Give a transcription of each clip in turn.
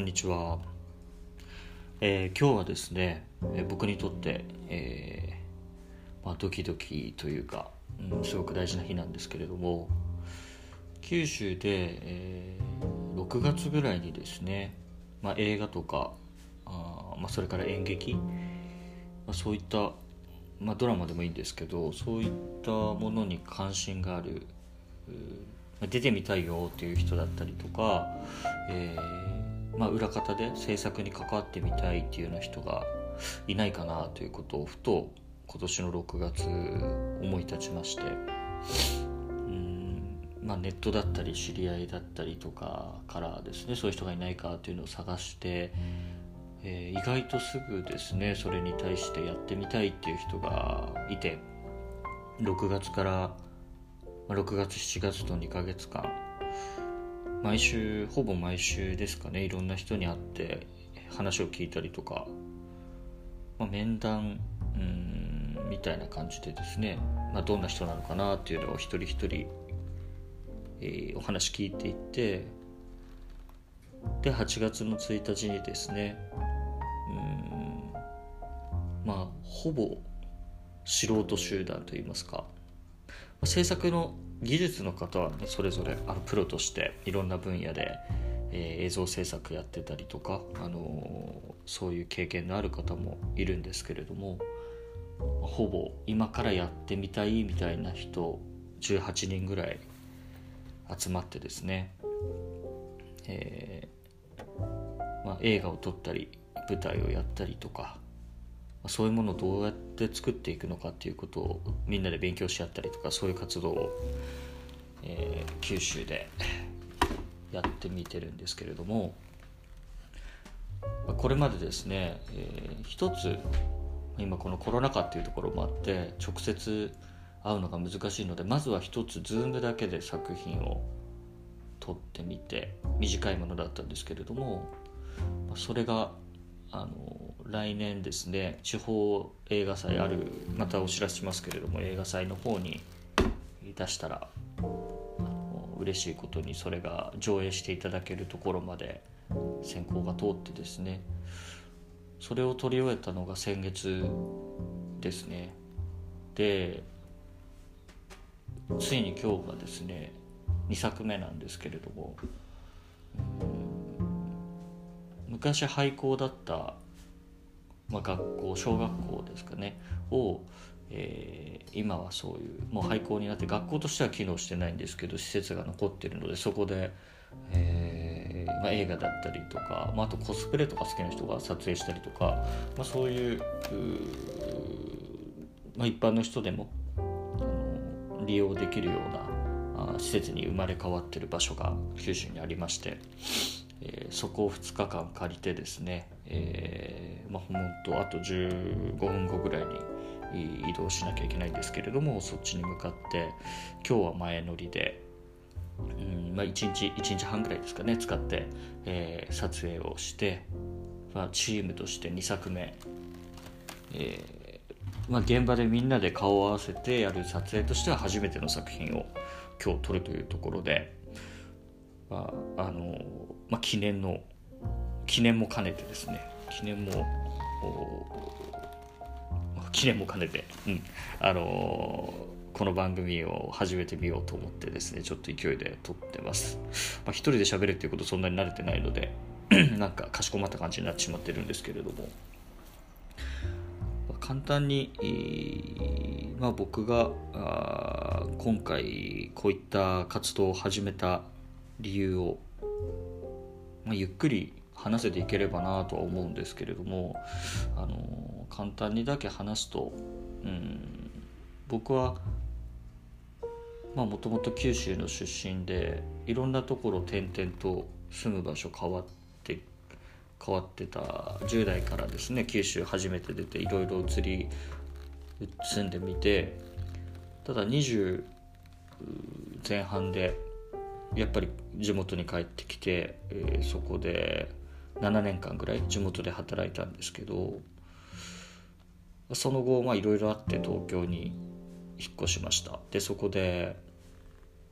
んにちは、えー、今日はですね、えー、僕にとって、えー、まあ、ドキドキというか、うん、すごく大事な日なんですけれども九州で、え6月ぐらいにですね、まあ、映画とかあ、まあ、それから演劇、まあ、そういった、まドラマでもいいんですけどそういったものに関心がある出てみたいよっていう人だったりとか、えー、まあ、裏方で制作に関わってみたいっていうような人がいないかなということをふと今年の6月思い立ちまして。うんまあ、ネットだったり知り合いだったりとかからですねそういう人がいないかっていうのを探して、えー、意外とすぐですねそれに対してやってみたいっていう人がいて6月から6月7月と2ヶ月間毎週ほぼ毎週ですかね。いろんな人に会って話を聞いたりとか、まあ、面談うんみたいな感じでですね、まあ、どんな人なのかなっていうのを一人一人、えー、お話聞いていって。で8月の1日にですねうんまあほぼ素人集団といいますか。制作の技術の方は、ね、それぞれあのプロとしていろんな分野で、えー、映像制作やってたりとか、あのー、そういう経験のある方もいるんですけれどもほぼ今からやってみたいみたいな人18人ぐらい集まってですね、えーまあ、映画を撮ったり舞台をやったりとかそういうものをどうやって作っていくのかっていうことをみんなで勉強し合ったりとかそういう活動を、えー、九州でやってみてるんですけれどもこれまでですね、えー、一つ今このコロナ禍っていうところもあって直接会うのが難しいのでまずは一つ Zoom だけで作品を撮ってみて短いものだったんですけれどもそれがあの来年ですね地方映画祭あるまたお知らせしますけれども映画祭の方に出したら嬉しいことにそれが上映していただけるところまで選考が通ってですねそれを撮り終えたのが先月ですね。でついに今日がですね2作目なんですけれども昔廃校だったまあ、学校小学校ですかねを、えー、今はそういうもう廃校になって学校としては機能してないんですけど施設が残ってるのでそこで、えーまあ、映画だったりとか、まあ、あとコスプレとか好きな人が撮影したりとか、まあ、そういうまあ、一般の人でもあの利用できるような施設に生まれ変わってる場所が九州にありまして。えー、そこを2日間借りてですね、えー、まあ、ほんとあと15分後ぐらいに移動しなきゃいけないんですけれどもそっちに向かって今日は前乗りで、うんまあ、1日1日半ぐらいですかね使って、えー、撮影をして、まあ、チームとして2作目、えまあ、現場でみんなで顔を合わせてやる撮影としては初めての作品を今日撮るというところで。まああのまあ、記念の記念も兼ねてですね。記念も記念も兼ねて、うん、あのこの番組を始めてみようと思ってですねちょっと勢いで撮ってます、まあ、一人で喋るっていうことそんなに慣れてないので なんかかしこまった感じになってしまってるんですけれども、まあ、簡単に、まあ、僕があ今回こういった活動を始めた理由を、まあ、ゆっくり話せていければなとは思うんですけれどもあの簡単にだけ話すと、うん、僕はもともと九州の出身でいろんなところ転々と住む場所変わって変わってた10代からですね九州初めて出ていろいろ移り住んでみてただ20前半でやっぱり地元に帰ってきて、えー、そこで7年間ぐらい地元で働いたんですけどその後いろいろあって東京に引っ越しました。でそこで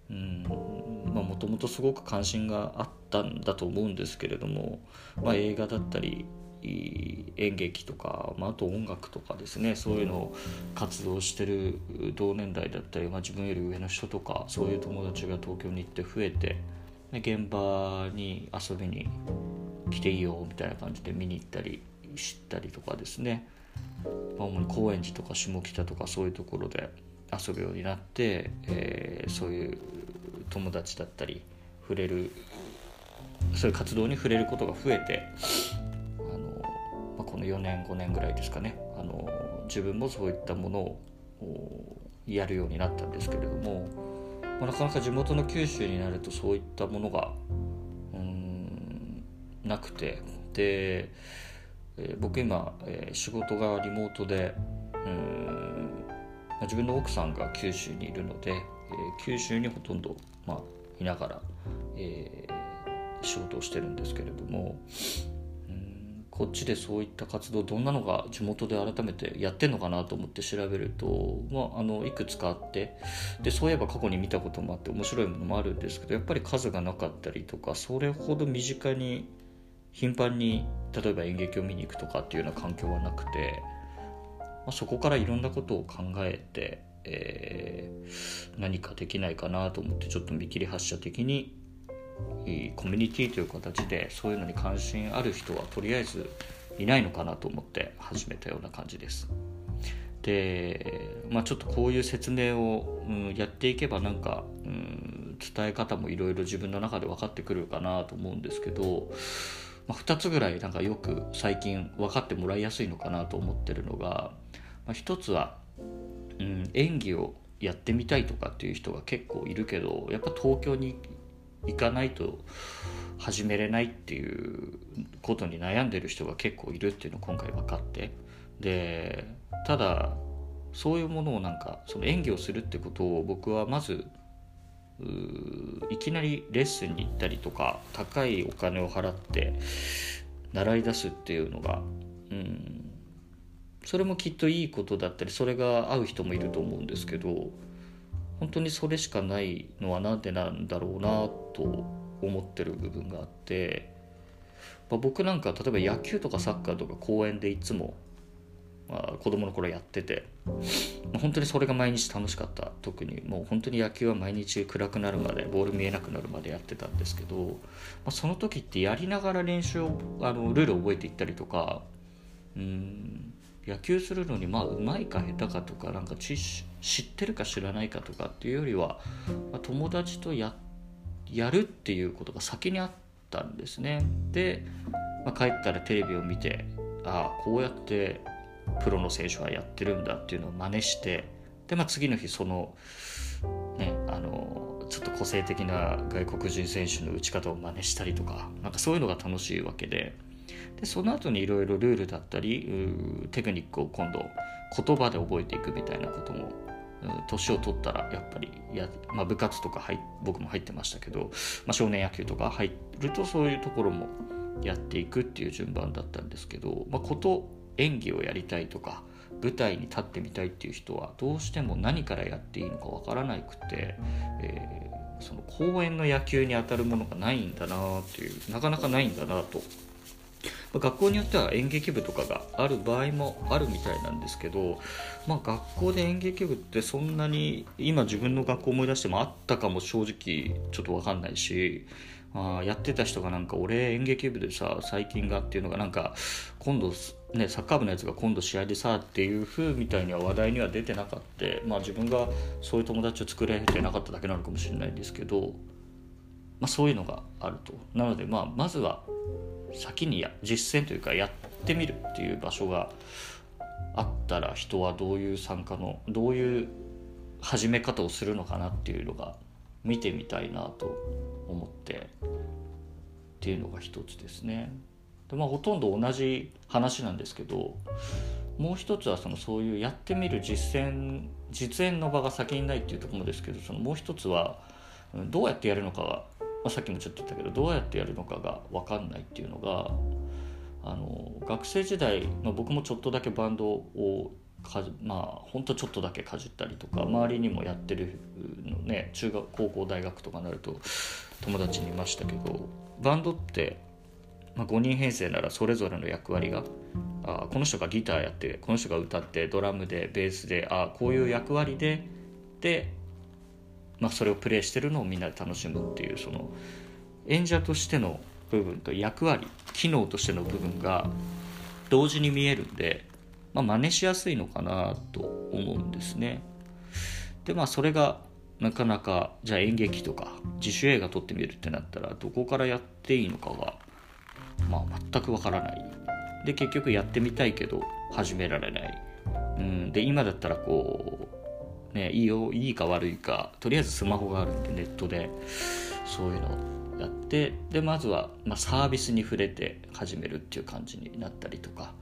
もともとすごく関心があったんだと思うんですけれども、まあ、映画だったり演劇とか、まあ、あと音楽とかですね。そういうのを活動してる同年代だったり、まあ、自分より上の人とかそういう友達が東京に行って増えて現場に遊びに来ていいよみたいな感じで見に行ったり知ったりとかですね、まあ、主に高円寺とか下北とかそういうところで遊ぶようになって、えー、そういう友達だったり触れるそういう活動に触れることが増えて、4年5年ぐらいですかね。あの自分もそういったものをやるようになったんですけれども、まあ、なかなか地元の九州になるとそういったものがうんなくて。で、え、僕今、え、仕事がリモートでうん自分の奥さんが九州にいるので、え、九州にほとんど、まあ、いながら、えー、仕事をしてるんですけれどもこっちでそういった活動どんなのが地元で改めてやってんのかなと思って調べると、まあ、あのいくつかあってでそういえば過去に見たこともあって面白いものもあるんですけどやっぱり数がなかったりとかそれほど身近に頻繁に例えば演劇を見に行くとかっていうような環境はなくて。まあ、そこからいろんなことを考えて、えー、何かできないかなと思ってちょっと見切り発車的にコミュニティという形でそういうのに関心ある人はとりあえずいないのかなと思って始めたような感じです。で、まあ、ちょっとこういう説明を、うん、やっていけばなんか、うん、伝え方もいろいろ自分の中で分かってくるかなと思うんですけど、まあ、2つぐらいなんかよく最近分かってもらいやすいのかなと思ってるのがまあ、一つは、うん、演技をやってみたいとかっていう人が結構いるけどやっぱ東京に行かないと始めれないっていうことに悩んでる人が結構いるっていうのを今回分かって。でただそういうものをなんかその演技をするってことを僕はまずいきなりレッスンに行ったりとか高いお金を払って習い出すっていうのが、うん、それもきっといいことだったりそれが合う人もいると思うんですけど本当にそれしかないのは何でなんだろうなと思ってる部分があって、まあ、僕なんか例えば野球とかサッカーとか公園でいつも、まあ、子供の頃やってて、まあ、本当にそれが毎日楽しかった。特にもう本当に野球は毎日暗くなるまでボール見えなくなるまでやってたんですけど、まあ、その時ってやりながら練習をあのルールを覚えていったりとかうん野球するのにまあうまいか下手かとかなんか知識知ってるか知らないかとかっていうよりは、友達とやるっていうことが先にあったんですねで、まあ、帰ったらテレビを見てああこうやってプロの選手はやってるんだっていうのを真似してで、まあ、次の日そのねあのちょっと個性的な外国人選手の打ち方を真似したりとかなんかそういうのが楽しいわけで。でその後にいろいろルールだったりテクニックを今度言葉で覚えていくみたいなことも年を取ったらやっぱりや、まあ、部活とか入僕も入ってましたけど、まあ、少年野球とか入るとそういうところもやっていくっていう順番だったんですけど、まあ、こと演技をやりたいとか舞台に立ってみたいっていう人はどうしても何からやっていいのかわからなくて、えー、その公園の野球に当たるものがないんだなっていうなかなかないんだなと学校によっては演劇部とかがある場合もあるみたいなんですけど、まあ、学校で演劇部ってそんなに今自分の学校思い出してもあったかも正直ちょっと分かんないしあやってた人がなんか俺演劇部でさ最近がっていうのがなんか今度ねサッカー部のやつが今度試合でさっていう風みたいには話題には出てなかった。まあ自分がそういう友達を作れてなかっただけなのかもしれないんですけど、まあ、そういうのがあると。なのでまあまずは先にや実践というかやってみるっていう場所があったら人はどういう参加のどういう始め方をするのかなっていうのが見てみたいなと思ってっていうのが一つですね。でまあ、ほとんど同じ話なんですけどもう一つはそのそういうやってみる実践実演の場が先にないっていうところですけどそのもう一つはどうやってやるのかがあ、さっきもちょっと言ったけどどうやってやるのかが分かんないっていうのがあの学生時代の僕もちょっとだけバンドをかまあほんとちょっとだけかじったりとか周りにもやってるのね中学高校大学とかになると友達にいましたけどバンドって、まあ、5人編成ならそれぞれの役割があこの人がギターやってこの人が歌ってドラムでベースであこういう役割でで、まあ、それをプレイしてるのをみんなで楽しむっていうその演者としての部分と役割機能としての部分が同時に見えるんで、まあ、真似しやすいのかなと思うんですね。でまあそれがなかなかじゃあ演劇とか自主映画撮ってみるってなったらどこからやっていいのかが、まあ、全くわからない。で結局やってみたいけど始められない、うん、で今だったらこうねいいよいいか悪いかとりあえずスマホがあるんでネットでそういうのをやってでまずは、まあ、サービスに触れて始めるっていう感じになったりとか、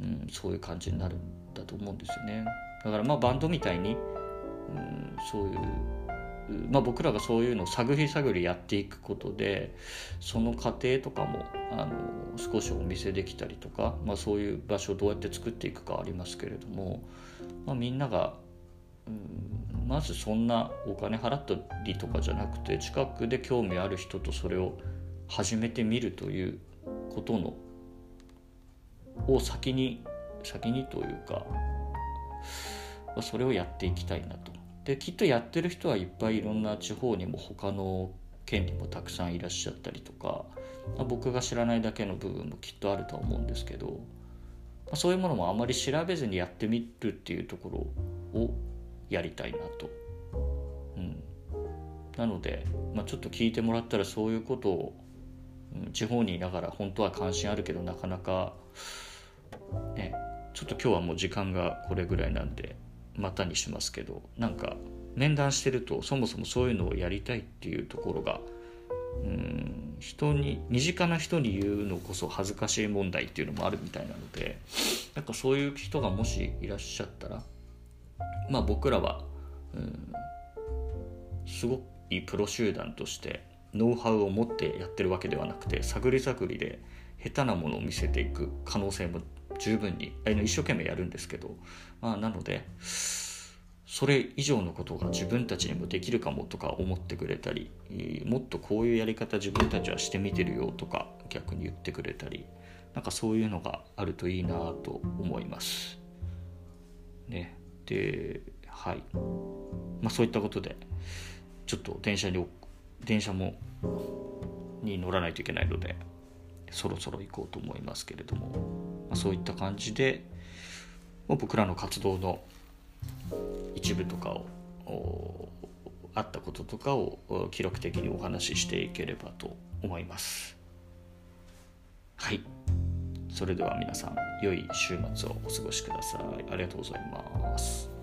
うん、そういう感じになるんだと思うんですよね。だからまあバンドみたいに、うん、そういうまあ、僕らがそういうのを探り探りやっていくことでその過程とかもあの少しお見せできたりとか、まあ、そういう場所をどうやって作っていくかありますけれども、まあ、みんなが、まずそん。なお金払ったりとかじゃなくて近くで興味ある人とそれを始めてみるということのを先に先にというかそれをやっていきたいなとできっとやってる人はいっぱいいろん。な地方にも他の県にもたくさん。いらっしゃったりとか、ま、僕が知らないだけの部分もきっとあるとは思うん。ですけど、ま、そういうものもあまり調べずにやってみるっていうところをやりたいなと。うん、なので、まあ、ちょっと聞いてもらったらそういうことを、うん、地方にいながら本当は関心あるけどなかなかねちょっと今日はもう時間がこれぐらいなんでまたにしますけどなんか面談してるとそもそもそういうのをやりたいっていうところがうん人に身近な人に言うのこそ恥ずかしい問題っていうのもあるみたいなのでなんかそういう人がもしいらっしゃったらまあ僕らはうんすごくいいプロ集団としてノウハウを持ってやってるわけではなくて探り探りで下手なものを見せていく可能性も十分に一生懸命やるんですけど、まあ、なのでそれ以上のことが自分たちにもできるかもとか思ってくれたりもっとこういうやり方自分たちはしてみてるよとか逆に言ってくれたりなんかそういうのがあるといいなと思います。ね、ではい。まあそういったことでちょっと電車に電車もに乗らないといけないのでそろそろ行こうと思いますけれども、まあ、そういった感じで僕らの活動の一部とかをあったこととかを記録的にお話ししていければと思います。はい。それでは皆さん良い週末をお過ごしください。ありがとうございます。